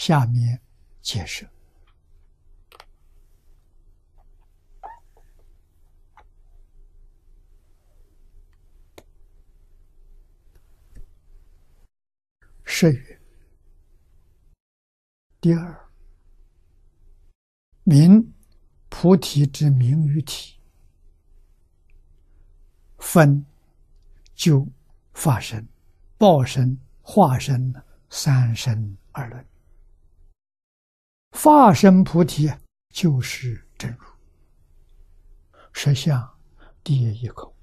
下面解释。是曰：第二，明菩提之名与体，分就法身、报身、化身三身而论。化身菩提就是真如，实相第一口。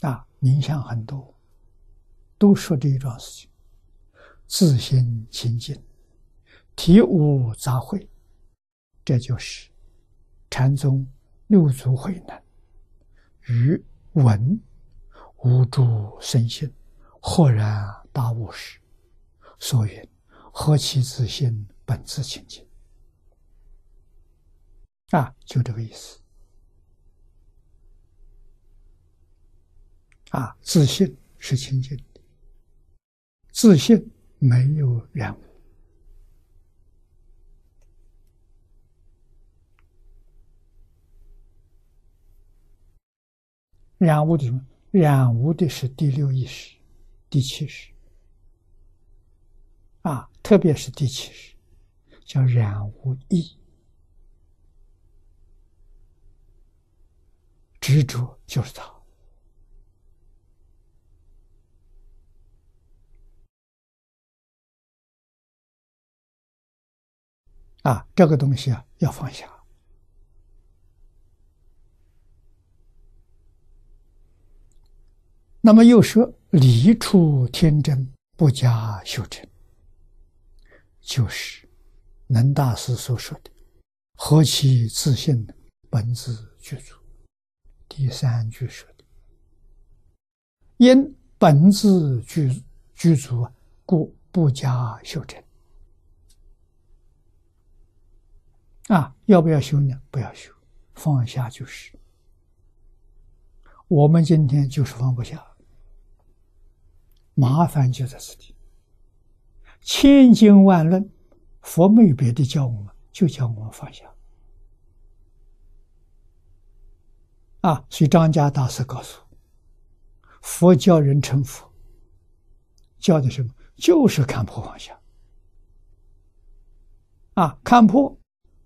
啊，名相很多。都说这一桩事情，自心清净，体无杂秽，这就是禅宗六祖慧能与闻无诸生性，豁然大悟时。所云：“何其自心，本自清净。”啊，就这个意思。啊，自信是清净的。自信没有染污，染污的什么？染污的是第六意识、第七识啊，特别是第七识，叫染无意，执着就是它。啊，这个东西啊，要放下。那么又说，离出天真，不加修正，就是能大师所说的“何其自信，本自具足”。第三句说的：“因本自具具足，故不加修正。”啊，要不要修呢？不要修，放下就是。我们今天就是放不下，麻烦就在这里。千经万论，佛没有别的教我们，就教我们放下。啊，所以张家大师告诉佛教人成佛，教的什么？就是看破放下。啊，看破。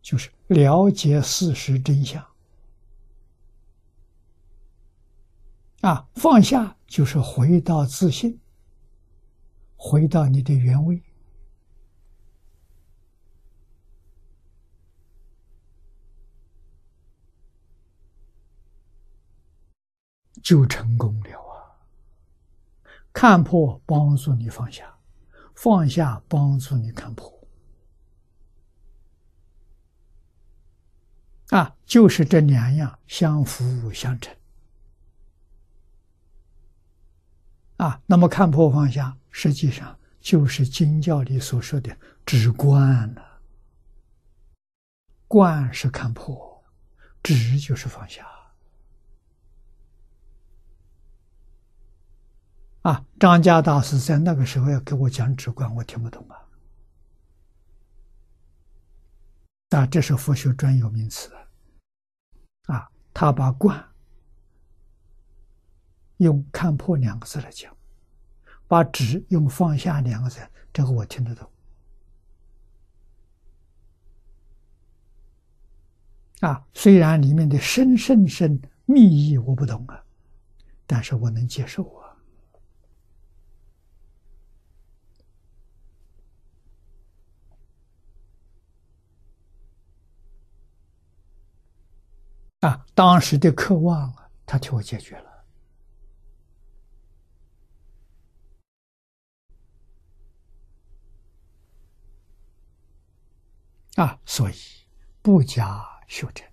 就是了解事实真相，啊，放下就是回到自信，回到你的原位，就成功了啊！看破帮助你放下，放下帮助你看破。啊，就是这两样相辅相成。啊，那么看破放下，实际上就是经教里所说的止观了。观是看破，止就是放下。啊，张家大师在那个时候要给我讲止观，我听不懂啊。啊，这是佛学专有名词。啊，他把“观”用“看破”两个字来讲，把“止”用“放下”两个字，这个我听得懂。啊，虽然里面的深深深密意我不懂啊，但是我能接受啊。啊，当时的渴望啊，他替我解决了。啊，所以不加修正，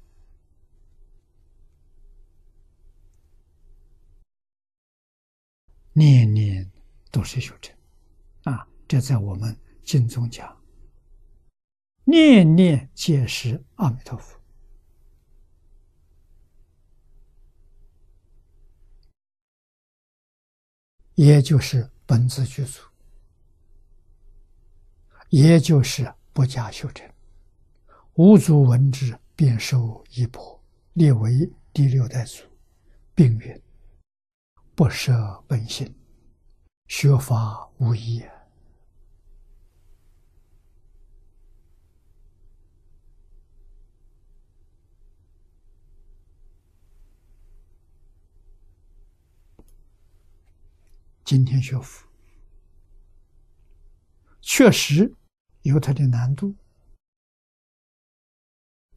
念念都是修正。啊，这在我们经中讲，念念皆是阿弥陀佛。也就是本自具足，也就是不加修正，无足闻之便受衣钵，列为第六代祖，并曰：不舍本心，学法无益。今天学佛，确实有它的难度。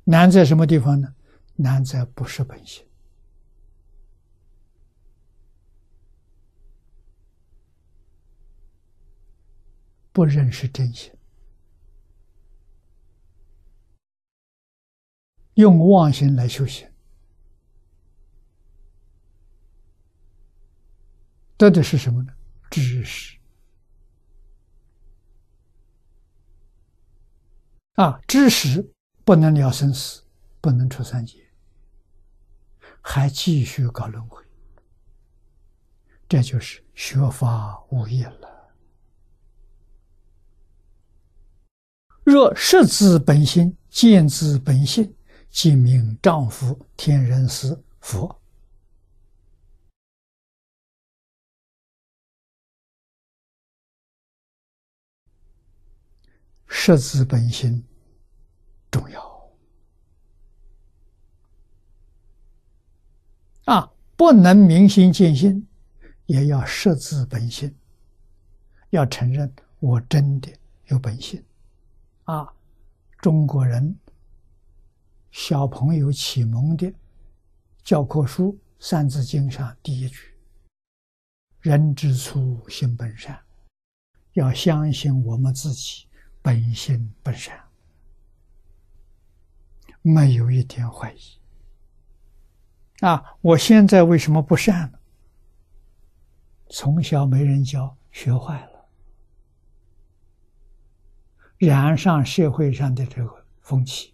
难在什么地方呢？难在不是本性，不认识真心，用妄心来修行。得的是什么呢？知识啊，知识不能了生死，不能出三界，还继续搞轮回，这就是学法无益了。若识自本心，见自本性，即名丈夫天人师佛。识自本心重要啊！不能明心见性，也要识自本心，要承认我真的有本性啊！中国人小朋友启蒙的教科书《三字经》上第一句：“人之初，性本善。”要相信我们自己。本性本善，没有一点怀疑。啊，我现在为什么不善呢？从小没人教，学坏了，染上社会上的这个风气。